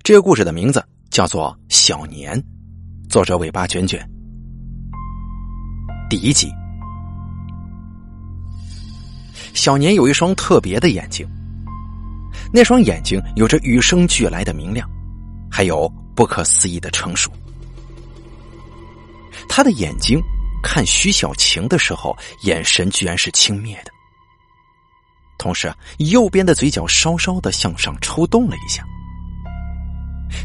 这个故事的名字叫做《小年》，作者尾巴卷卷。第一集，小年有一双特别的眼睛，那双眼睛有着与生俱来的明亮，还有不可思议的成熟。他的眼睛看徐小晴的时候，眼神居然是轻蔑的，同时右边的嘴角稍稍的向上抽动了一下。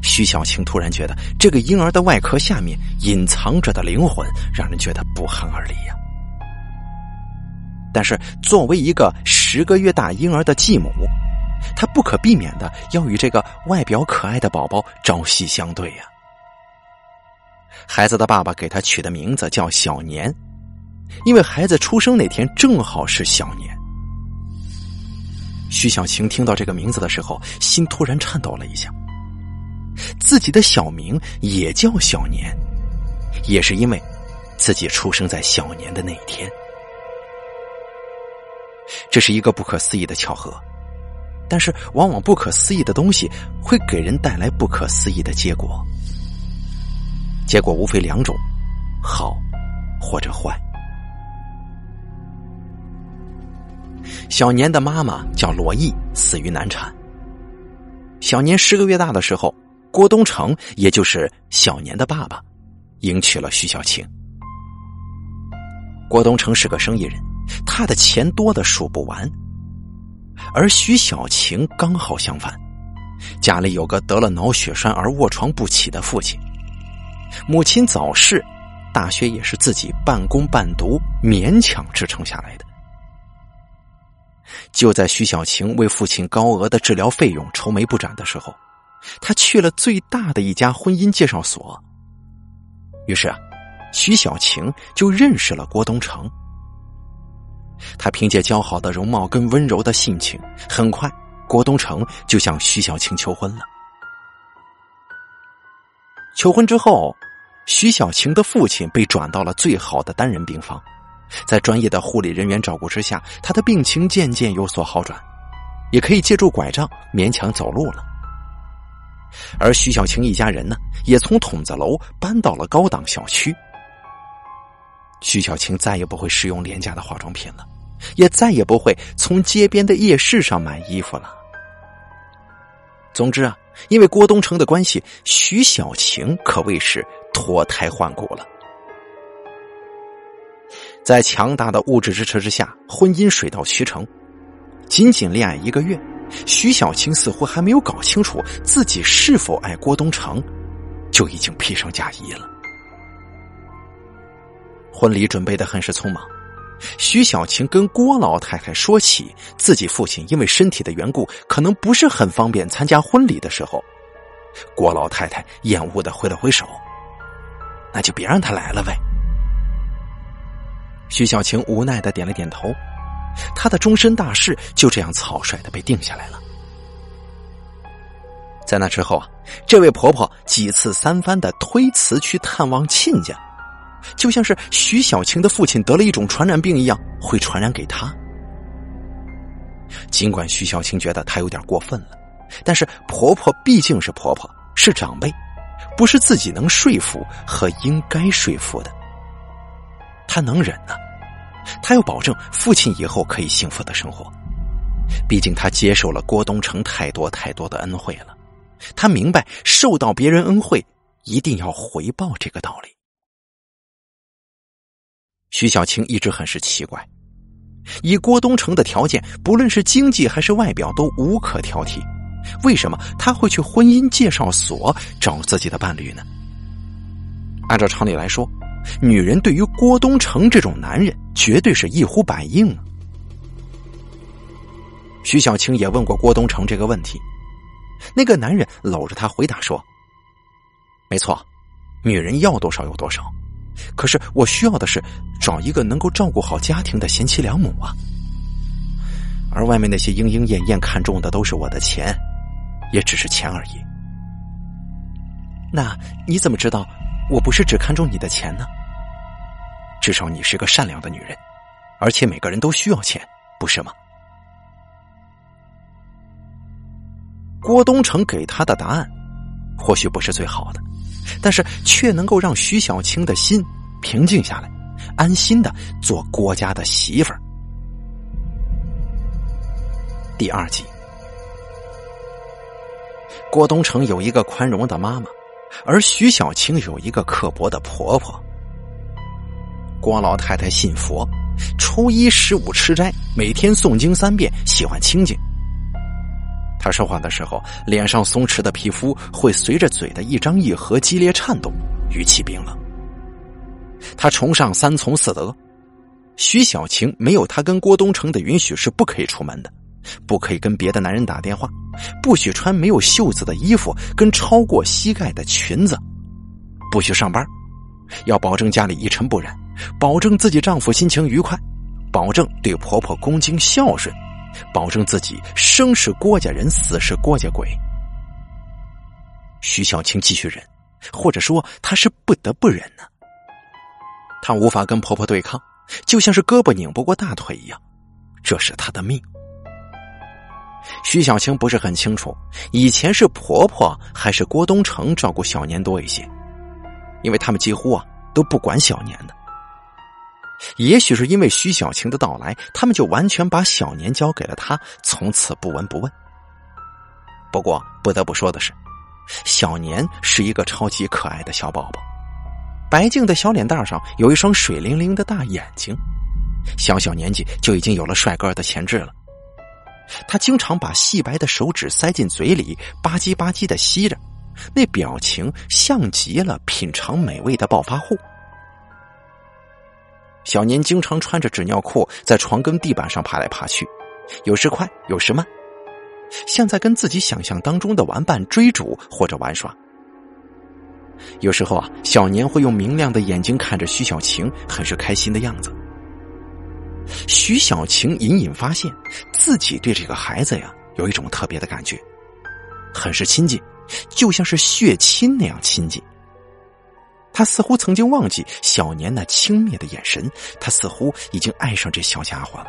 徐小晴突然觉得，这个婴儿的外壳下面隐藏着的灵魂，让人觉得不寒而栗呀。但是，作为一个十个月大婴儿的继母，她不可避免的要与这个外表可爱的宝宝朝夕相对呀。孩子的爸爸给他取的名字叫小年，因为孩子出生那天正好是小年。徐小晴听到这个名字的时候，心突然颤抖了一下。自己的小名也叫小年，也是因为自己出生在小年的那一天。这是一个不可思议的巧合，但是往往不可思议的东西会给人带来不可思议的结果。结果无非两种：好或者坏。小年的妈妈叫罗毅，死于难产。小年十个月大的时候。郭东城，也就是小年的爸爸，迎娶了徐小晴。郭东城是个生意人，他的钱多的数不完。而徐小晴刚好相反，家里有个得了脑血栓而卧床不起的父亲，母亲早逝，大学也是自己半工半读，勉强支撑下来的。就在徐小晴为父亲高额的治疗费用愁眉不展的时候。他去了最大的一家婚姻介绍所，于是啊，徐小晴就认识了郭东城。他凭借姣好的容貌跟温柔的性情，很快郭东城就向徐小晴求婚了。求婚之后，徐小晴的父亲被转到了最好的单人病房，在专业的护理人员照顾之下，他的病情渐渐有所好转，也可以借助拐杖勉强走路了。而徐小晴一家人呢，也从筒子楼搬到了高档小区。徐小晴再也不会使用廉价的化妆品了，也再也不会从街边的夜市上买衣服了。总之啊，因为郭东城的关系，徐小晴可谓是脱胎换骨了。在强大的物质支持之下，婚姻水到渠成，仅仅恋爱一个月。徐小晴似乎还没有搞清楚自己是否爱郭东城，就已经披上嫁衣了。婚礼准备的很是匆忙，徐小晴跟郭老太太说起自己父亲因为身体的缘故，可能不是很方便参加婚礼的时候，郭老太太厌恶的挥了挥手：“那就别让他来了呗。”徐小晴无奈的点了点头。他的终身大事就这样草率的被定下来了。在那之后啊，这位婆婆几次三番的推辞去探望亲家，就像是徐小晴的父亲得了一种传染病一样，会传染给她。尽管徐小晴觉得她有点过分了，但是婆婆毕竟是婆婆，是长辈，不是自己能说服和应该说服的，她能忍呢。他要保证父亲以后可以幸福的生活，毕竟他接受了郭东城太多太多的恩惠了。他明白受到别人恩惠一定要回报这个道理。徐小晴一直很是奇怪，以郭东城的条件，不论是经济还是外表都无可挑剔，为什么他会去婚姻介绍所找自己的伴侣呢？按照常理来说。女人对于郭东城这种男人，绝对是一呼百应啊。徐小青也问过郭东城这个问题，那个男人搂着她回答说：“没错，女人要多少有多少，可是我需要的是找一个能够照顾好家庭的贤妻良母啊。而外面那些莺莺燕燕看中的都是我的钱，也只是钱而已。那你怎么知道我不是只看重你的钱呢？”至少你是个善良的女人，而且每个人都需要钱，不是吗？郭东城给他的答案或许不是最好的，但是却能够让徐小青的心平静下来，安心的做郭家的媳妇儿。第二集，郭东城有一个宽容的妈妈，而徐小青有一个刻薄的婆婆。郭老太太信佛，初一十五吃斋，每天诵经三遍，喜欢清静。她说话的时候，脸上松弛的皮肤会随着嘴的一张一合激烈颤动，语气冰冷。她崇尚三从四德，徐小晴没有她跟郭东城的允许是不可以出门的，不可以跟别的男人打电话，不许穿没有袖子的衣服跟超过膝盖的裙子，不许上班，要保证家里一尘不染。保证自己丈夫心情愉快，保证对婆婆恭敬孝顺，保证自己生是郭家人，死是郭家鬼。徐小青继续忍，或者说她是不得不忍呢。她无法跟婆婆对抗，就像是胳膊拧不过大腿一样，这是她的命。徐小青不是很清楚，以前是婆婆还是郭东城照顾小年多一些，因为他们几乎啊都不管小年的。也许是因为徐小晴的到来，他们就完全把小年交给了他，从此不闻不问。不过不得不说的是，小年是一个超级可爱的小宝宝，白净的小脸蛋上有一双水灵灵的大眼睛，小小年纪就已经有了帅哥的潜质了。他经常把细白的手指塞进嘴里，吧唧吧唧的吸着，那表情像极了品尝美味的暴发户。小年经常穿着纸尿裤在床跟地板上爬来爬去，有时快，有时慢，像在跟自己想象当中的玩伴追逐或者玩耍。有时候啊，小年会用明亮的眼睛看着徐小晴，很是开心的样子。徐小晴隐隐发现自己对这个孩子呀有一种特别的感觉，很是亲近，就像是血亲那样亲近。他似乎曾经忘记小年那轻蔑的眼神，他似乎已经爱上这小家伙了。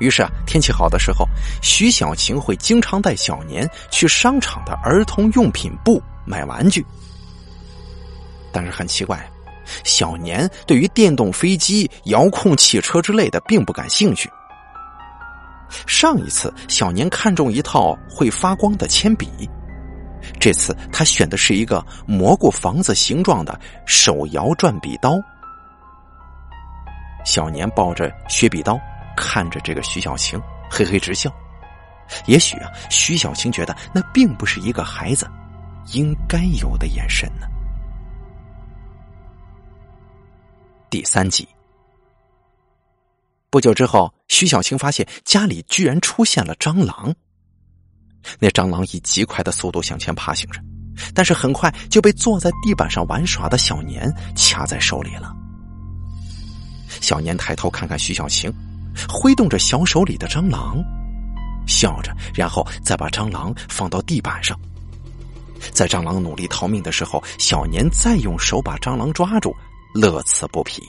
于是啊，天气好的时候，徐小晴会经常带小年去商场的儿童用品部买玩具。但是很奇怪，小年对于电动飞机、遥控汽车之类的并不感兴趣。上一次，小年看中一套会发光的铅笔。这次他选的是一个蘑菇房子形状的手摇转笔刀。小年抱着削笔刀，看着这个徐小晴，嘿嘿直笑。也许啊，徐小晴觉得那并不是一个孩子应该有的眼神呢。第三集，不久之后，徐小晴发现家里居然出现了蟑螂。那蟑螂以极快的速度向前爬行着，但是很快就被坐在地板上玩耍的小年掐在手里了。小年抬头看看徐小晴，挥动着小手里的蟑螂，笑着，然后再把蟑螂放到地板上。在蟑螂努力逃命的时候，小年再用手把蟑螂抓住，乐此不疲。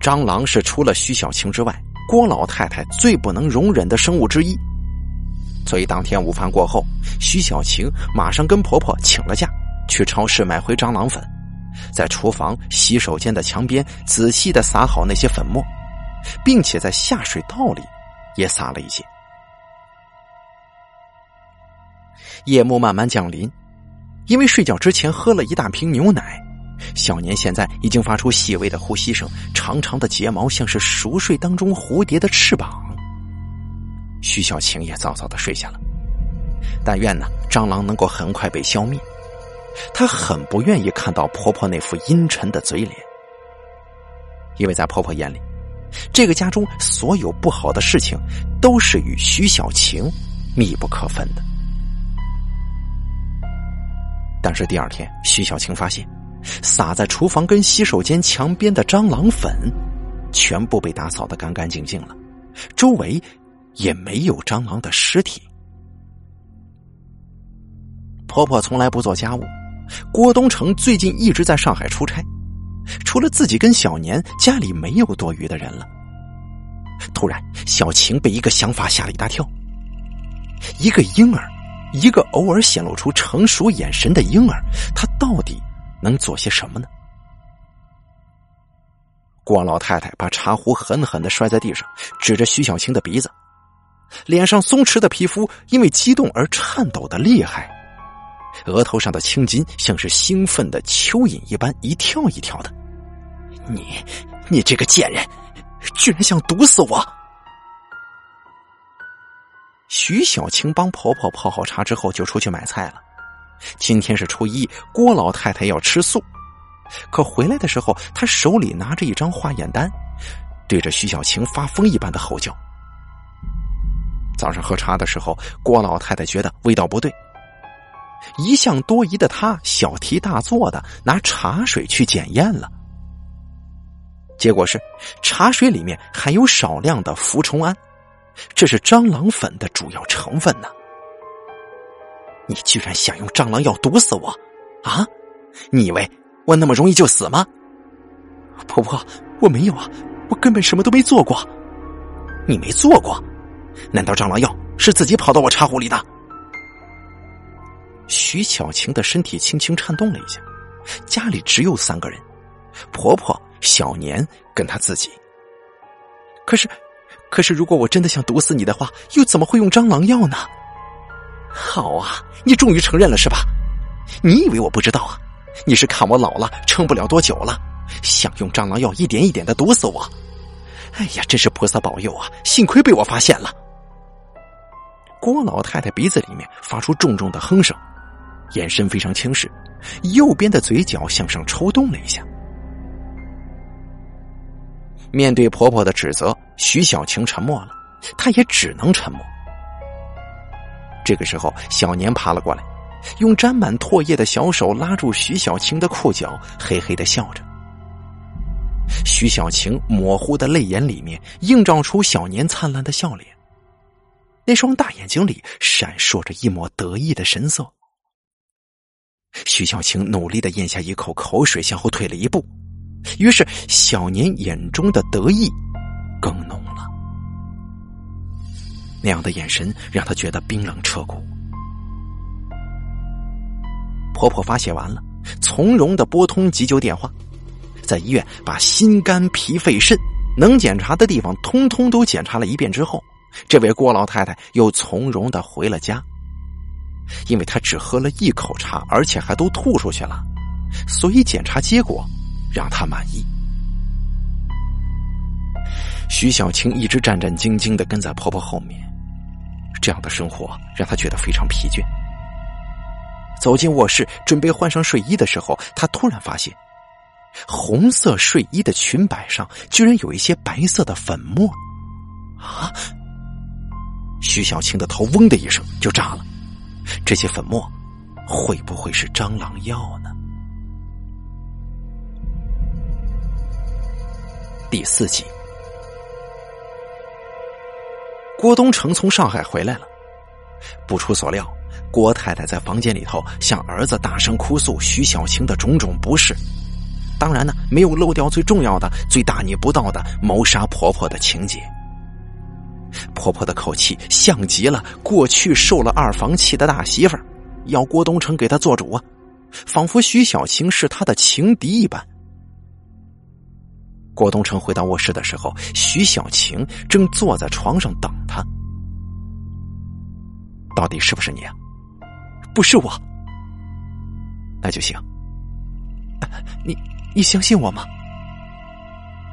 蟑螂是除了徐小晴之外。郭老太太最不能容忍的生物之一，所以当天午饭过后，徐小晴马上跟婆婆请了假，去超市买回蟑螂粉，在厨房洗手间的墙边仔细的撒好那些粉末，并且在下水道里也撒了一些。夜幕慢慢降临，因为睡觉之前喝了一大瓶牛奶。小年现在已经发出细微的呼吸声，长长的睫毛像是熟睡当中蝴蝶的翅膀。徐小晴也早早的睡下了，但愿呢蟑螂能够很快被消灭。她很不愿意看到婆婆那副阴沉的嘴脸，因为在婆婆眼里，这个家中所有不好的事情都是与徐小晴密不可分的。但是第二天，徐小晴发现。撒在厨房跟洗手间墙边的蟑螂粉，全部被打扫的干干净净了，周围也没有蟑螂的尸体。婆婆从来不做家务，郭东城最近一直在上海出差，除了自己跟小年，家里没有多余的人了。突然，小晴被一个想法吓了一大跳。一个婴儿，一个偶尔显露出成熟眼神的婴儿，他到底能做些什么呢？郭老太太把茶壶狠狠的摔在地上，指着徐小青的鼻子，脸上松弛的皮肤因为激动而颤抖的厉害，额头上的青筋像是兴奋的蚯蚓一般一跳一跳的。你，你这个贱人，居然想毒死我！徐小青帮婆婆泡好茶之后，就出去买菜了。今天是初一，郭老太太要吃素。可回来的时候，她手里拿着一张化验单，对着徐小晴发疯一般的吼叫。早上喝茶的时候，郭老太太觉得味道不对，一向多疑的她小题大做的拿茶水去检验了，结果是茶水里面含有少量的氟虫胺，这是蟑螂粉的主要成分呢。你居然想用蟑螂药毒死我啊？你以为？我那么容易就死吗？婆婆，我没有啊，我根本什么都没做过。你没做过？难道蟑螂药是自己跑到我茶壶里的？徐巧晴的身体轻轻颤动了一下。家里只有三个人：婆婆、小年跟她自己。可是，可是，如果我真的想毒死你的话，又怎么会用蟑螂药呢？好啊，你终于承认了是吧？你以为我不知道啊？你是看我老了，撑不了多久了，想用蟑螂药一点一点的毒死我？哎呀，真是菩萨保佑啊！幸亏被我发现了。郭老太太鼻子里面发出重重的哼声，眼神非常轻视，右边的嘴角向上抽动了一下。面对婆婆的指责，徐小晴沉默了，她也只能沉默。这个时候，小年爬了过来。用沾满唾液的小手拉住徐小晴的裤脚，嘿嘿的笑着。徐小晴模糊的泪眼里面映照出小年灿烂的笑脸，那双大眼睛里闪烁着一抹得意的神色。徐小晴努力的咽下一口口水，向后退了一步，于是小年眼中的得意更浓了，那样的眼神让他觉得冰冷彻骨。婆婆发泄完了，从容的拨通急救电话，在医院把心肝脾肺肾能检查的地方通通都检查了一遍之后，这位郭老太太又从容的回了家。因为她只喝了一口茶，而且还都吐出去了，所以检查结果让她满意。徐小青一直战战兢兢的跟在婆婆后面，这样的生活让她觉得非常疲倦。走进卧室，准备换上睡衣的时候，她突然发现，红色睡衣的裙摆上居然有一些白色的粉末。啊！徐小青的头嗡的一声就炸了。这些粉末会不会是蟑螂药呢？第四集，郭东城从上海回来了，不出所料。郭太太在房间里头向儿子大声哭诉徐小晴的种种不是，当然呢，没有漏掉最重要的、最大逆不道的谋杀婆婆的情节。婆婆的口气像极了过去受了二房气的大媳妇儿，要郭东城给她做主啊，仿佛徐小晴是他的情敌一般。郭东城回到卧室的时候，徐小晴正坐在床上等他。到底是不是你啊？不是我，那就行。你你相信我吗？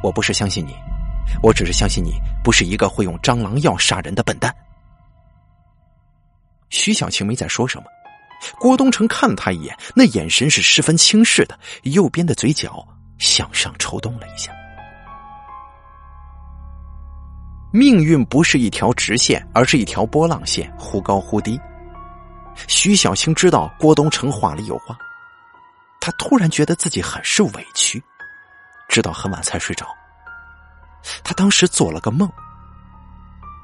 我不是相信你，我只是相信你不是一个会用蟑螂药杀人的笨蛋。徐小晴没再说什么，郭东城看了他一眼，那眼神是十分轻视的，右边的嘴角向上抽动了一下。命运不是一条直线，而是一条波浪线，忽高忽低。徐小青知道郭东城话里有话，他突然觉得自己很是委屈，直到很晚才睡着。他当时做了个梦，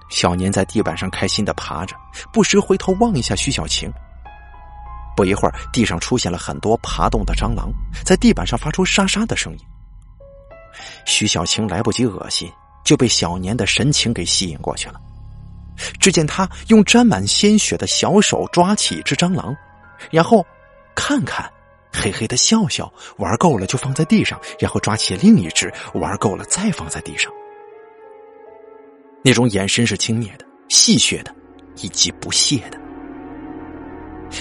小年在地板上开心的爬着，不时回头望一下徐小晴。不一会儿，地上出现了很多爬动的蟑螂，在地板上发出沙沙的声音。徐小晴来不及恶心，就被小年的神情给吸引过去了。只见他用沾满鲜血的小手抓起一只蟑螂，然后看看，嘿嘿的笑笑，玩够了就放在地上，然后抓起另一只，玩够了再放在地上。那种眼神是轻蔑的、戏谑的，以及不屑的。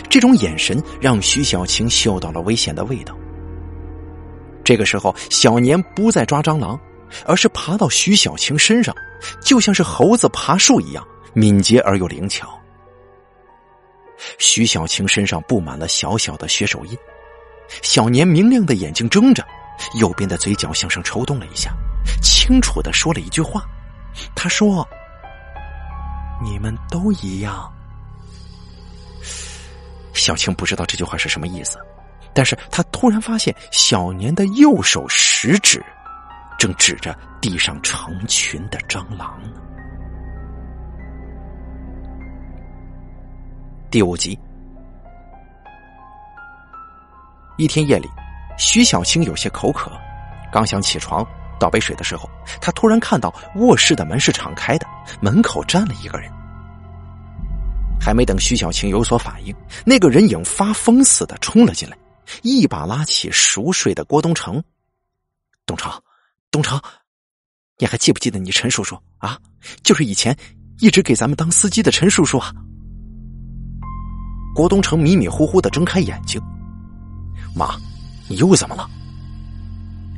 这种眼神让徐小晴嗅到了危险的味道。这个时候，小年不再抓蟑螂，而是爬到徐小晴身上，就像是猴子爬树一样。敏捷而又灵巧。徐小晴身上布满了小小的血手印，小年明亮的眼睛睁着，右边的嘴角向上抽动了一下，清楚的说了一句话：“他说，你们都一样。”小青不知道这句话是什么意思，但是他突然发现小年的右手食指正指着地上成群的蟑螂呢。第五集，一天夜里，徐小青有些口渴，刚想起床倒杯水的时候，他突然看到卧室的门是敞开的，门口站了一个人。还没等徐小青有所反应，那个人影发疯似的冲了进来，一把拉起熟睡的郭东城。东城，东城，你还记不记得你陈叔叔啊？就是以前一直给咱们当司机的陈叔叔啊。郭东城迷迷糊糊的睁开眼睛，妈，你又怎么了？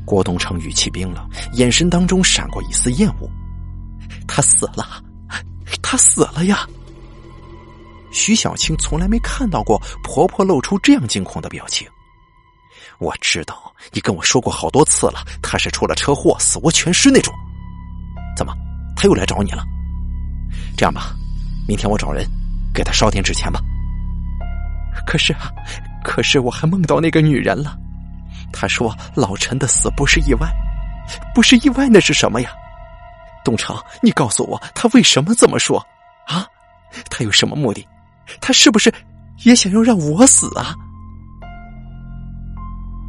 郭东城语气冰冷，眼神当中闪过一丝厌恶。他死了，他死了呀！徐小青从来没看到过婆婆露出这样惊恐的表情。我知道你跟我说过好多次了，他是出了车祸，死无全尸那种。怎么，他又来找你了？这样吧，明天我找人给他烧点纸钱吧。可是啊，可是我还梦到那个女人了。他说老陈的死不是意外，不是意外，那是什么呀？东城，你告诉我，他为什么这么说？啊，他有什么目的？他是不是也想要让我死啊？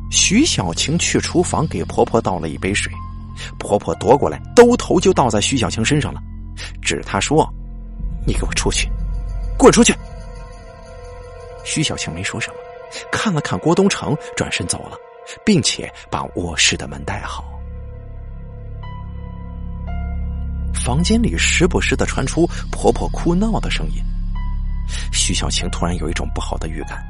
徐小晴去厨房给婆婆倒了一杯水，婆婆夺过来，兜头就倒在徐小晴身上了，指她说：“你给我出去，滚出去！”徐小晴没说什么，看了看郭东城，转身走了，并且把卧室的门带好。房间里时不时的传出婆婆哭闹的声音，徐小晴突然有一种不好的预感，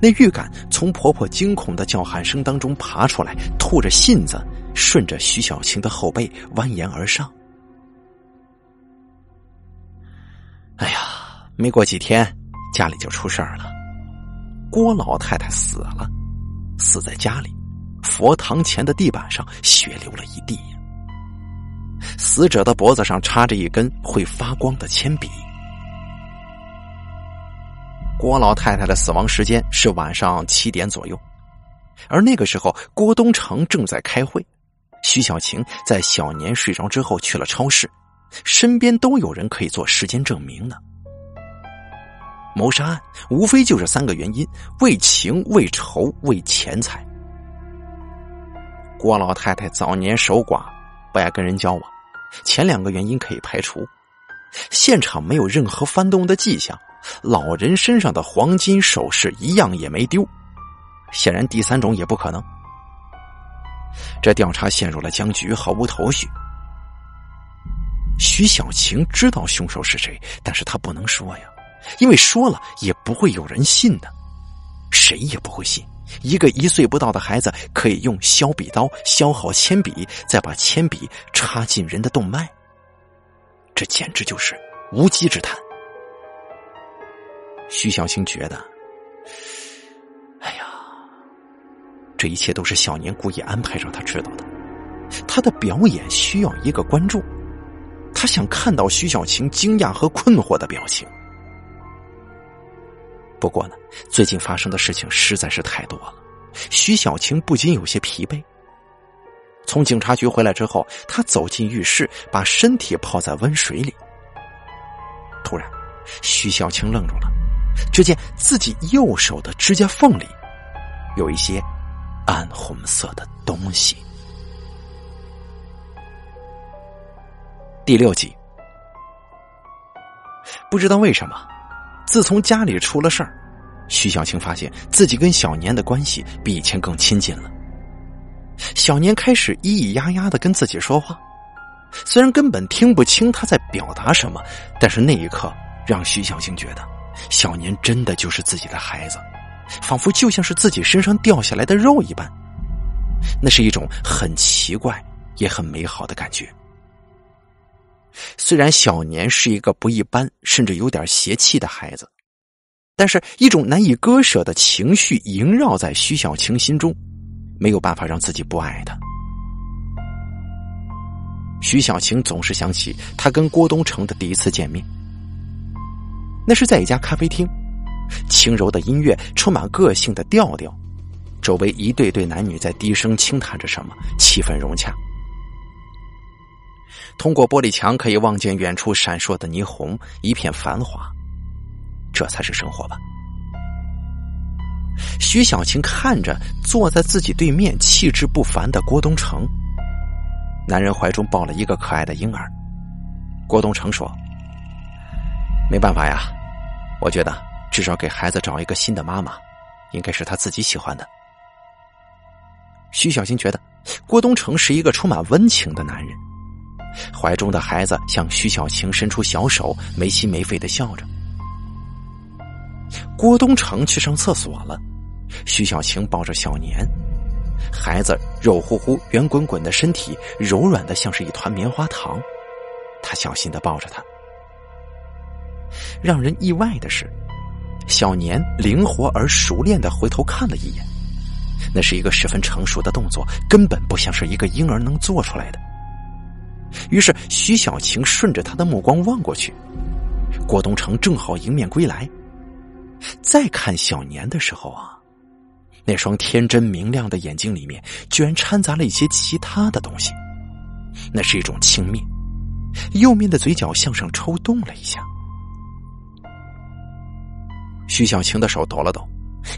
那预感从婆婆惊恐的叫喊声当中爬出来，吐着信子，顺着徐小青的后背蜿蜒而上。哎呀，没过几天。家里就出事儿了，郭老太太死了，死在家里，佛堂前的地板上血流了一地。死者的脖子上插着一根会发光的铅笔。郭老太太的死亡时间是晚上七点左右，而那个时候郭东城正在开会，徐小晴在小年睡着之后去了超市，身边都有人可以做时间证明呢。谋杀案无非就是三个原因：为情、为仇、为钱财。郭老太太早年守寡，不爱跟人交往，前两个原因可以排除。现场没有任何翻动的迹象，老人身上的黄金首饰一样也没丢，显然第三种也不可能。这调查陷入了僵局，毫无头绪。徐小晴知道凶手是谁，但是他不能说呀。因为说了也不会有人信的，谁也不会信一个一岁不到的孩子可以用削笔刀削好铅笔，再把铅笔插进人的动脉。这简直就是无稽之谈。徐小青觉得，哎呀，这一切都是小年故意安排让他知道的。他的表演需要一个观众，他想看到徐小晴惊讶和困惑的表情。不过呢，最近发生的事情实在是太多了，徐小晴不禁有些疲惫。从警察局回来之后，他走进浴室，把身体泡在温水里。突然，徐小晴愣住了，只见自己右手的指甲缝里有一些暗红色的东西。第六集，不知道为什么，自从家里出了事儿，徐小青发现自己跟小年的关系比以前更亲近了。小年开始咿咿呀呀的跟自己说话，虽然根本听不清他在表达什么，但是那一刻让徐小青觉得小年真的就是自己的孩子，仿佛就像是自己身上掉下来的肉一般。那是一种很奇怪也很美好的感觉。虽然小年是一个不一般，甚至有点邪气的孩子，但是一种难以割舍的情绪萦绕在徐小青心中。没有办法让自己不爱他。徐小晴总是想起他跟郭东城的第一次见面，那是在一家咖啡厅，轻柔的音乐充满个性的调调，周围一对对男女在低声轻谈着什么，气氛融洽。通过玻璃墙可以望见远处闪烁的霓虹，一片繁华，这才是生活吧。徐小晴看着坐在自己对面、气质不凡的郭东城，男人怀中抱了一个可爱的婴儿。郭东城说：“没办法呀，我觉得至少给孩子找一个新的妈妈，应该是他自己喜欢的。”徐小晴觉得郭东城是一个充满温情的男人，怀中的孩子向徐小晴伸出小手，没心没肺的笑着。郭东城去上厕所了，徐小晴抱着小年，孩子肉乎乎、圆滚滚的身体，柔软的像是一团棉花糖。他小心的抱着他。让人意外的是，小年灵活而熟练的回头看了一眼，那是一个十分成熟的动作，根本不像是一个婴儿能做出来的。于是徐小晴顺着他的目光望过去，郭东城正好迎面归来。再看小年的时候啊，那双天真明亮的眼睛里面居然掺杂了一些其他的东西，那是一种轻蔑。右面的嘴角向上抽动了一下。徐小晴的手抖了抖，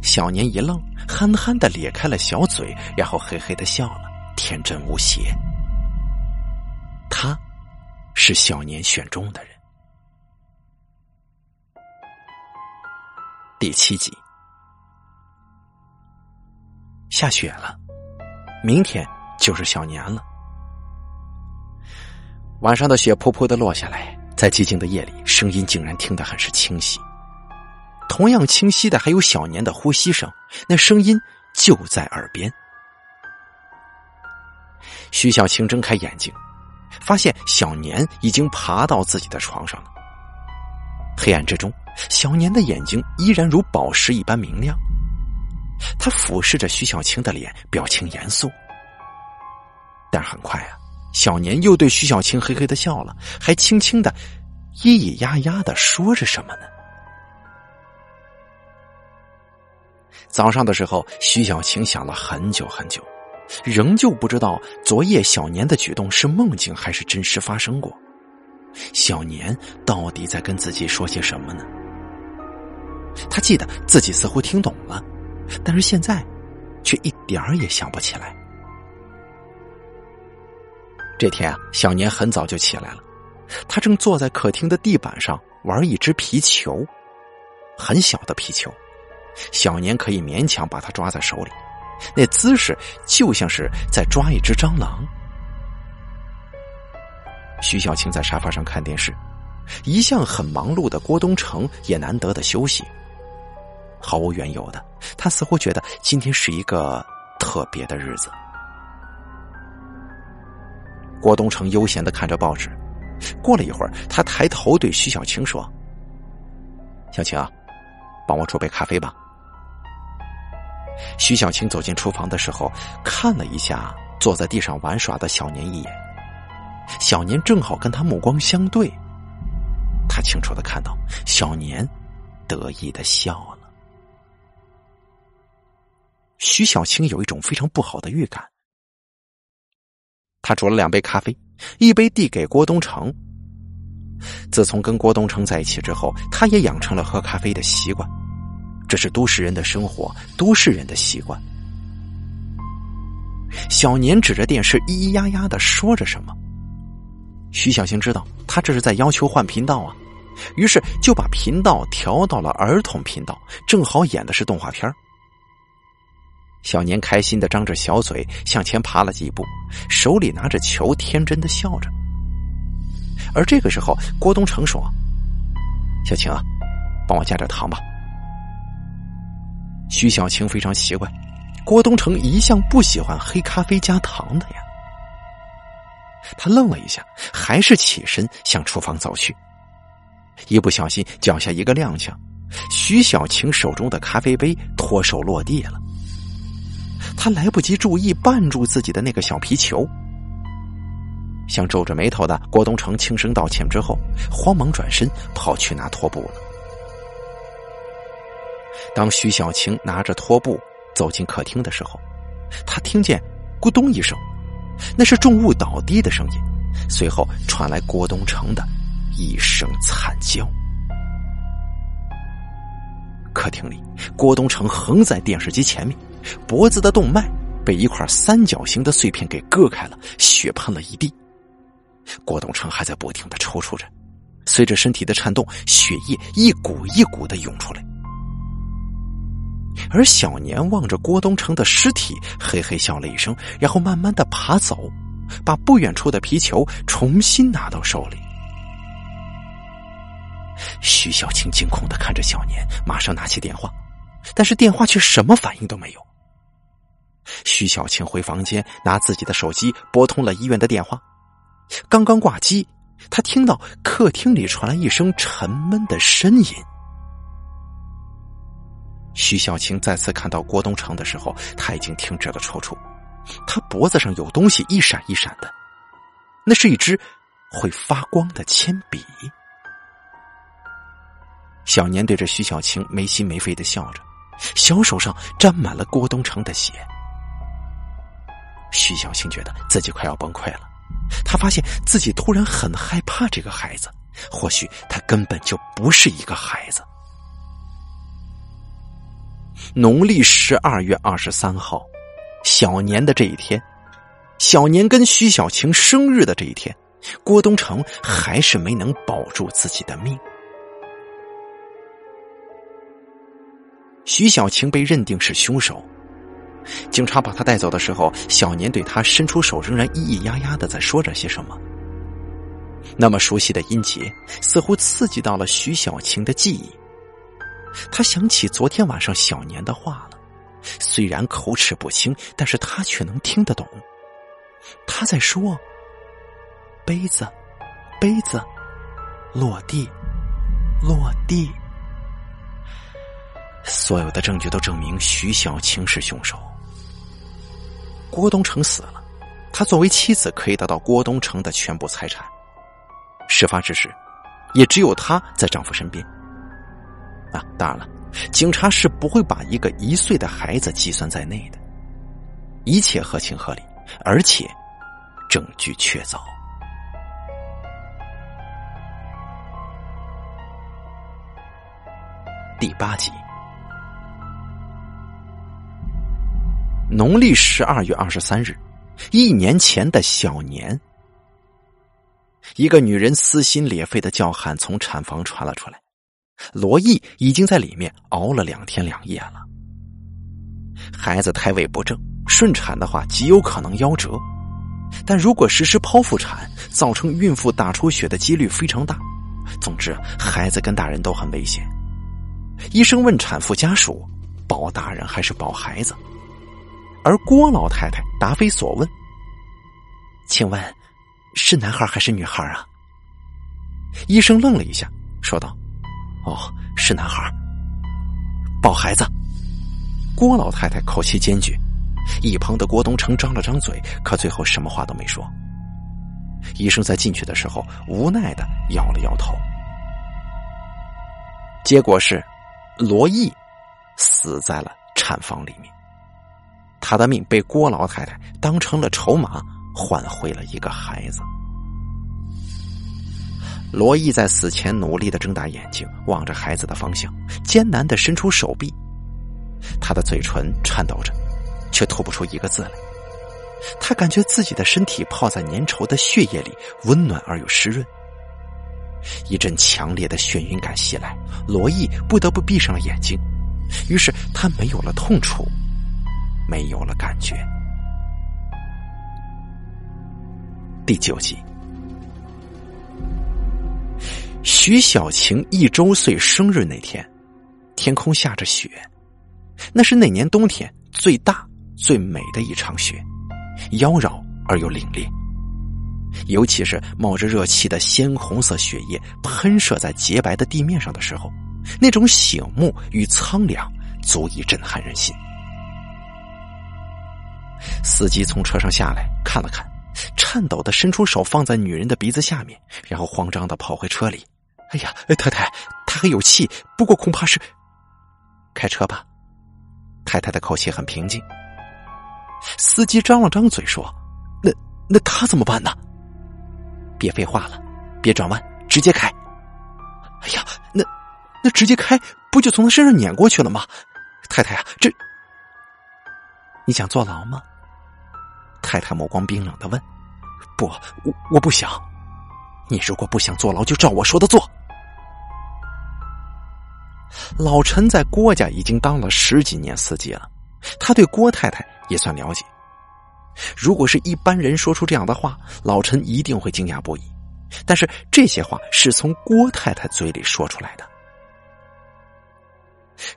小年一愣，憨憨的咧开了小嘴，然后嘿嘿的笑了，天真无邪。他，是小年选中的人。第七集，下雪了，明天就是小年了。晚上的雪扑扑的落下来，在寂静的夜里，声音竟然听得很是清晰。同样清晰的还有小年的呼吸声，那声音就在耳边。徐小青睁开眼睛，发现小年已经爬到自己的床上了。黑暗之中。小年的眼睛依然如宝石一般明亮，他俯视着徐小青的脸，表情严肃。但很快啊，小年又对徐小青嘿嘿的笑了，还轻轻的咿咿呀呀的说着什么呢？早上的时候，徐小晴想了很久很久，仍旧不知道昨夜小年的举动是梦境还是真实发生过。小年到底在跟自己说些什么呢？他记得自己似乎听懂了，但是现在却一点儿也想不起来。这天啊，小年很早就起来了，他正坐在客厅的地板上玩一只皮球，很小的皮球，小年可以勉强把他抓在手里，那姿势就像是在抓一只蟑螂。徐小青在沙发上看电视，一向很忙碌的郭东城也难得的休息。毫无缘由的，他似乎觉得今天是一个特别的日子。郭东城悠闲的看着报纸，过了一会儿，他抬头对徐小青说：“小青，帮我煮杯咖啡吧。”徐小青走进厨房的时候，看了一下坐在地上玩耍的小年一眼，小年正好跟他目光相对，他清楚的看到小年得意的笑了。徐小青有一种非常不好的预感。他煮了两杯咖啡，一杯递给郭东城。自从跟郭东城在一起之后，他也养成了喝咖啡的习惯，这是都市人的生活，都市人的习惯。小年指着电视咿咿呀呀的说着什么，徐小青知道他这是在要求换频道啊，于是就把频道调到了儿童频道，正好演的是动画片小年开心的张着小嘴向前爬了几步，手里拿着球，天真的笑着。而这个时候，郭东城说：“小晴啊，帮我加点糖吧。”徐小晴非常奇怪，郭东城一向不喜欢黑咖啡加糖的呀。他愣了一下，还是起身向厨房走去。一不小心，脚下一个踉跄，徐小晴手中的咖啡杯脱手落地了。他来不及注意绊住自己的那个小皮球，向皱着眉头的郭东城轻声道歉之后，慌忙转身跑去拿拖布了。当徐小晴拿着拖布走进客厅的时候，他听见“咕咚”一声，那是重物倒地的声音，随后传来郭东城的。一声惨叫。客厅里，郭东城横在电视机前面，脖子的动脉被一块三角形的碎片给割开了，血喷了一地。郭东城还在不停的抽搐着，随着身体的颤动，血液一股一股的涌出来。而小年望着郭东城的尸体，嘿嘿笑了一声，然后慢慢的爬走，把不远处的皮球重新拿到手里。徐小青惊恐的看着小年，马上拿起电话，但是电话却什么反应都没有。徐小青回房间拿自己的手机拨通了医院的电话，刚刚挂机，他听到客厅里传来一声沉闷的呻吟。徐小青再次看到郭东城的时候，他已经停止了抽搐，他脖子上有东西一闪一闪的，那是一支会发光的铅笔。小年对着徐小青没心没肺的笑着，小手上沾满了郭东城的血。徐小青觉得自己快要崩溃了，他发现自己突然很害怕这个孩子，或许他根本就不是一个孩子。农历十二月二十三号，小年的这一天，小年跟徐小晴生日的这一天，郭东城还是没能保住自己的命。徐小晴被认定是凶手。警察把他带走的时候，小年对他伸出手，仍然咿咿呀呀的在说着些什么。那么熟悉的音节，似乎刺激到了徐小晴的记忆。他想起昨天晚上小年的话了，虽然口齿不清，但是他却能听得懂。他在说：“杯子，杯子，落地，落地。”所有的证据都证明徐小青是凶手。郭东城死了，他作为妻子可以得到郭东城的全部财产。事发之时，也只有她在丈夫身边。啊，当然了，警察是不会把一个一岁的孩子计算在内的。一切合情合理，而且证据确凿。第八集。农历十二月二十三日，一年前的小年，一个女人撕心裂肺的叫喊从产房传了出来。罗毅已经在里面熬了两天两夜了。孩子胎位不正，顺产的话极有可能夭折；但如果实施剖腹产，造成孕妇大出血的几率非常大。总之，孩子跟大人都很危险。医生问产妇家属：保大人还是保孩子？而郭老太太答非所问：“请问，是男孩还是女孩啊？”医生愣了一下，说道：“哦，是男孩。抱孩子。”郭老太太口气坚决，一旁的郭东城张了张嘴，可最后什么话都没说。医生在进去的时候无奈的摇了摇头。结果是，罗毅死在了产房里面。他的命被郭老太太当成了筹码，换回了一个孩子。罗毅在死前努力的睁大眼睛，望着孩子的方向，艰难的伸出手臂。他的嘴唇颤抖着，却吐不出一个字来。他感觉自己的身体泡在粘稠的血液里，温暖而又湿润。一阵强烈的眩晕感袭来，罗毅不得不闭上了眼睛。于是他没有了痛楚，没有了感觉。第九集，徐小晴一周岁生日那天，天空下着雪，那是那年冬天最大最美的一场雪，妖娆而又凛冽。尤其是冒着热气的鲜红色血液喷射在洁白的地面上的时候，那种醒目与苍凉足以震撼人心。司机从车上下来看了看，颤抖的伸出手放在女人的鼻子下面，然后慌张的跑回车里。“哎呀，太太，他还有气，不过恐怕是……开车吧。”太太的口气很平静。司机张了张嘴说：“那那他怎么办呢？”别废话了，别转弯，直接开。哎呀，那那直接开不就从他身上碾过去了吗？太太啊，这你想坐牢吗？太太目光冰冷的问。不，我我不想。你如果不想坐牢，就照我说的做。老陈在郭家已经当了十几年司机了，他对郭太太也算了解。如果是一般人说出这样的话，老陈一定会惊讶不已。但是这些话是从郭太太嘴里说出来的。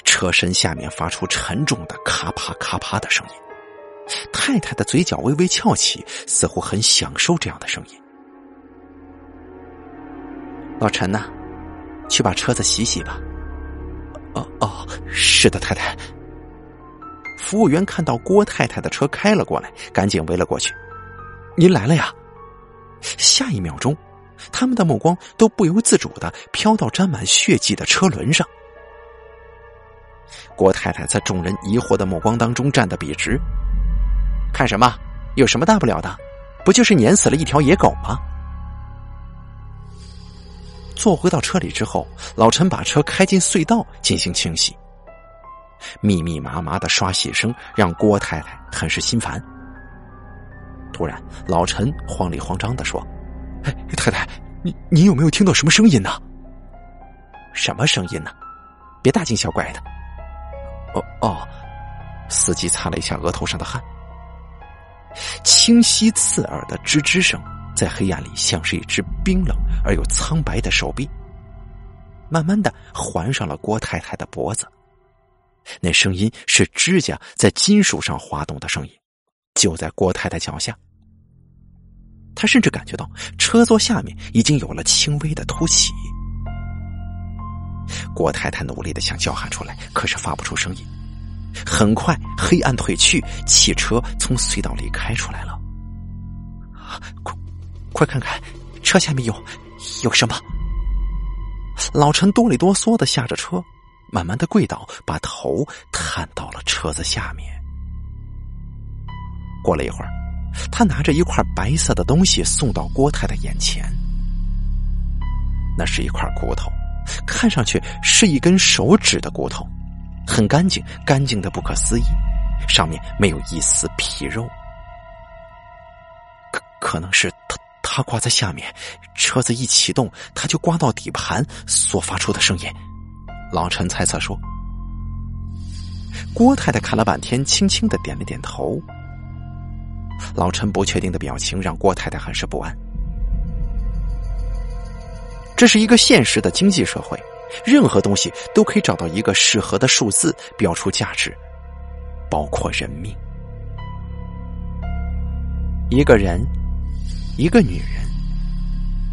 车身下面发出沉重的咔啪咔啪的声音，太太的嘴角微微翘起，似乎很享受这样的声音。老陈呐，去把车子洗洗吧。哦哦，是的，太太。服务员看到郭太太的车开了过来，赶紧围了过去。您来了呀！下一秒钟，他们的目光都不由自主的飘到沾满血迹的车轮上。郭太太在众人疑惑的目光当中站得笔直。看什么？有什么大不了的？不就是碾死了一条野狗吗？坐回到车里之后，老陈把车开进隧道进行清洗。密密麻麻的刷洗声让郭太太很是心烦。突然，老陈慌里慌张的说：“哎，太太，你你有没有听到什么声音呢？什么声音呢？别大惊小怪的。”哦哦，司机擦了一下额头上的汗，清晰刺耳的吱吱声在黑暗里像是一只冰冷而又苍白的手臂，慢慢的环上了郭太太的脖子。那声音是指甲在金属上滑动的声音，就在郭太太脚下。他甚至感觉到车座下面已经有了轻微的凸起。郭太太努力的想叫喊出来，可是发不出声音。很快，黑暗褪去，汽车从隧道里开出来了。快，看看，车下面有有什么？老陈哆里哆嗦的下着车。慢慢的跪倒，把头探到了车子下面。过了一会儿，他拿着一块白色的东西送到郭太太眼前。那是一块骨头，看上去是一根手指的骨头，很干净，干净的不可思议，上面没有一丝皮肉。可可能是他他挂在下面，车子一启动，他就刮到底盘所发出的声音。老陈猜测说：“郭太太看了半天，轻轻的点了点头。”老陈不确定的表情让郭太太很是不安。这是一个现实的经济社会，任何东西都可以找到一个适合的数字标出价值，包括人命。一个人，一个女人，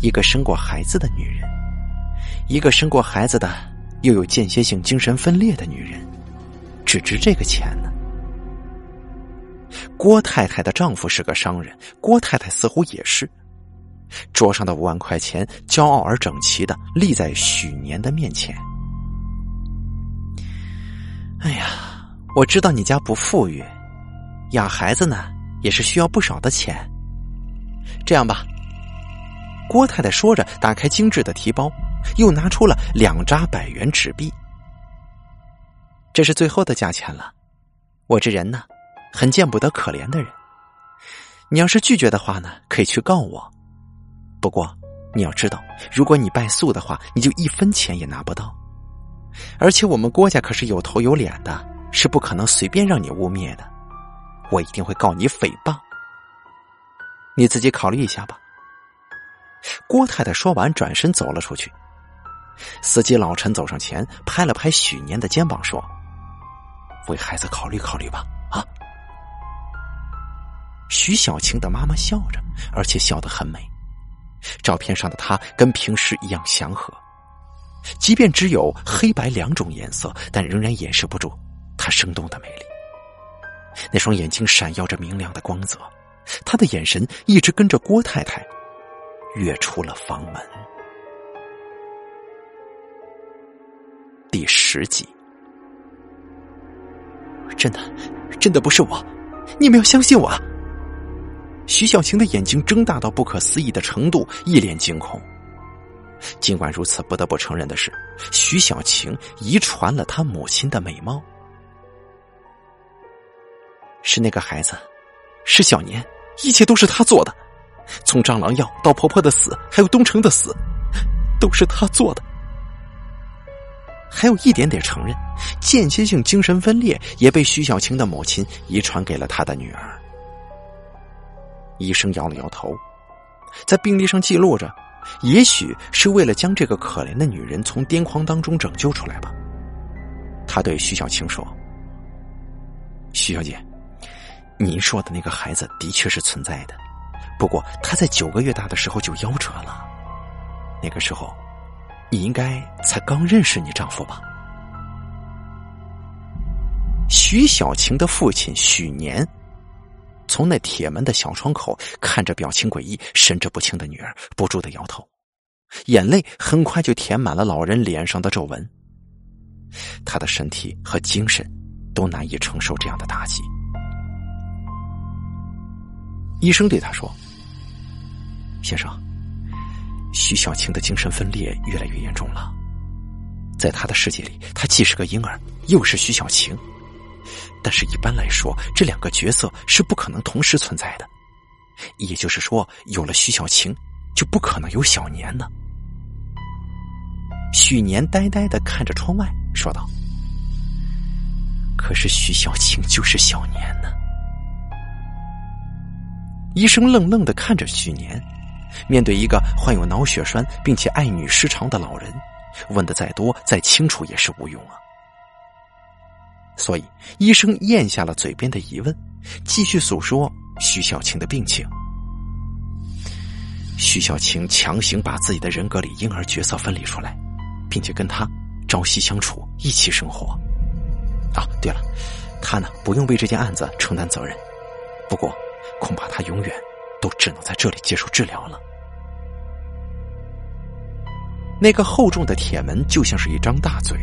一个生过孩子的女人，一个生过孩子的。又有间歇性精神分裂的女人，只值这个钱呢？郭太太的丈夫是个商人，郭太太似乎也是。桌上的五万块钱骄傲而整齐的立在许年的面前。哎呀，我知道你家不富裕，养孩子呢也是需要不少的钱。这样吧，郭太太说着，打开精致的提包。又拿出了两扎百元纸币，这是最后的价钱了。我这人呢，很见不得可怜的人。你要是拒绝的话呢，可以去告我。不过，你要知道，如果你败诉的话，你就一分钱也拿不到。而且我们郭家可是有头有脸的，是不可能随便让你污蔑的。我一定会告你诽谤。你自己考虑一下吧。郭太太说完，转身走了出去。司机老陈走上前，拍了拍许年的肩膀，说：“为孩子考虑考虑吧。”啊。徐小晴的妈妈笑着，而且笑得很美。照片上的她跟平时一样祥和，即便只有黑白两种颜色，但仍然掩饰不住她生动的美丽。那双眼睛闪耀着明亮的光泽，他的眼神一直跟着郭太太，跃出了房门。第十集，真的，真的不是我，你们要相信我。徐小晴的眼睛睁大到不可思议的程度，一脸惊恐。尽管如此，不得不承认的是，徐小晴遗传了她母亲的美貌。是那个孩子，是小年，一切都是他做的，从蟑螂药到婆婆的死，还有东城的死，都是他做的。还有一点点承认，间歇性精神分裂也被徐小青的母亲遗传给了他的女儿。医生摇了摇头，在病历上记录着，也许是为了将这个可怜的女人从癫狂当中拯救出来吧。他对徐小青说：“徐小姐，您说的那个孩子的确是存在的，不过他在九个月大的时候就夭折了。那个时候，你应该才刚认识你丈夫吧？”徐小晴的父亲许年。从那铁门的小窗口看着表情诡异、神志不清的女儿，不住的摇头，眼泪很快就填满了老人脸上的皱纹。他的身体和精神都难以承受这样的打击。医生对他说：“先生，徐小晴的精神分裂越来越严重了，在他的世界里，他既是个婴儿，又是徐小晴。”但是，一般来说，这两个角色是不可能同时存在的。也就是说，有了徐小晴，就不可能有小年呢。许年呆呆的看着窗外，说道：“可是徐小晴就是小年呢。”医生愣愣的看着许年，面对一个患有脑血栓并且爱女失常的老人，问的再多再清楚也是无用啊。所以，医生咽下了嘴边的疑问，继续诉说徐小青的病情。徐小青强行把自己的人格里婴儿角色分离出来，并且跟他朝夕相处，一起生活。啊，对了，他呢不用为这件案子承担责任，不过恐怕他永远都只能在这里接受治疗了。那个厚重的铁门就像是一张大嘴。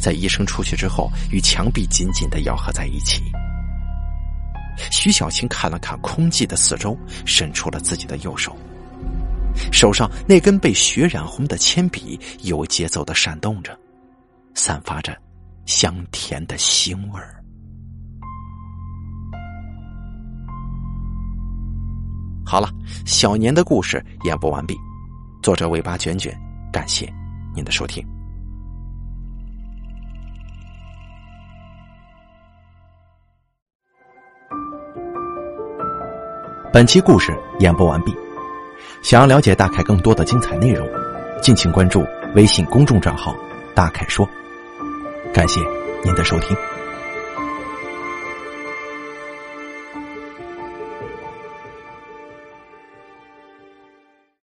在医生出去之后，与墙壁紧紧的咬合在一起。徐小青看了看空寂的四周，伸出了自己的右手，手上那根被血染红的铅笔有节奏的闪动着，散发着香甜的腥味儿。好了，小年的故事演播完毕，作者尾巴卷卷，感谢您的收听。本期故事演播完毕。想要了解大凯更多的精彩内容，敬请关注微信公众账号“大凯说”。感谢您的收听。